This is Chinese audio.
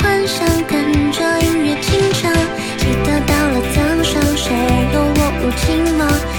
幻想跟着音乐轻唱记得到了赞赏谁有我如情吗？